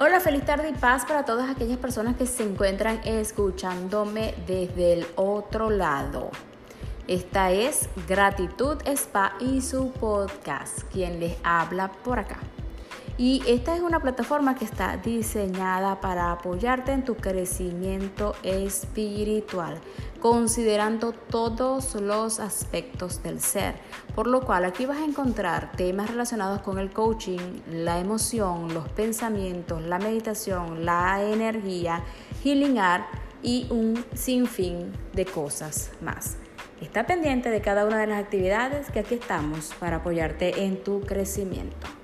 Hola, feliz tarde y paz para todas aquellas personas que se encuentran escuchándome desde el otro lado. Esta es Gratitud Spa y su podcast, quien les habla por acá. Y esta es una plataforma que está diseñada para apoyarte en tu crecimiento espiritual, considerando todos los aspectos del ser. Por lo cual aquí vas a encontrar temas relacionados con el coaching, la emoción, los pensamientos, la meditación, la energía, healing art y un sinfín de cosas más. Está pendiente de cada una de las actividades que aquí estamos para apoyarte en tu crecimiento.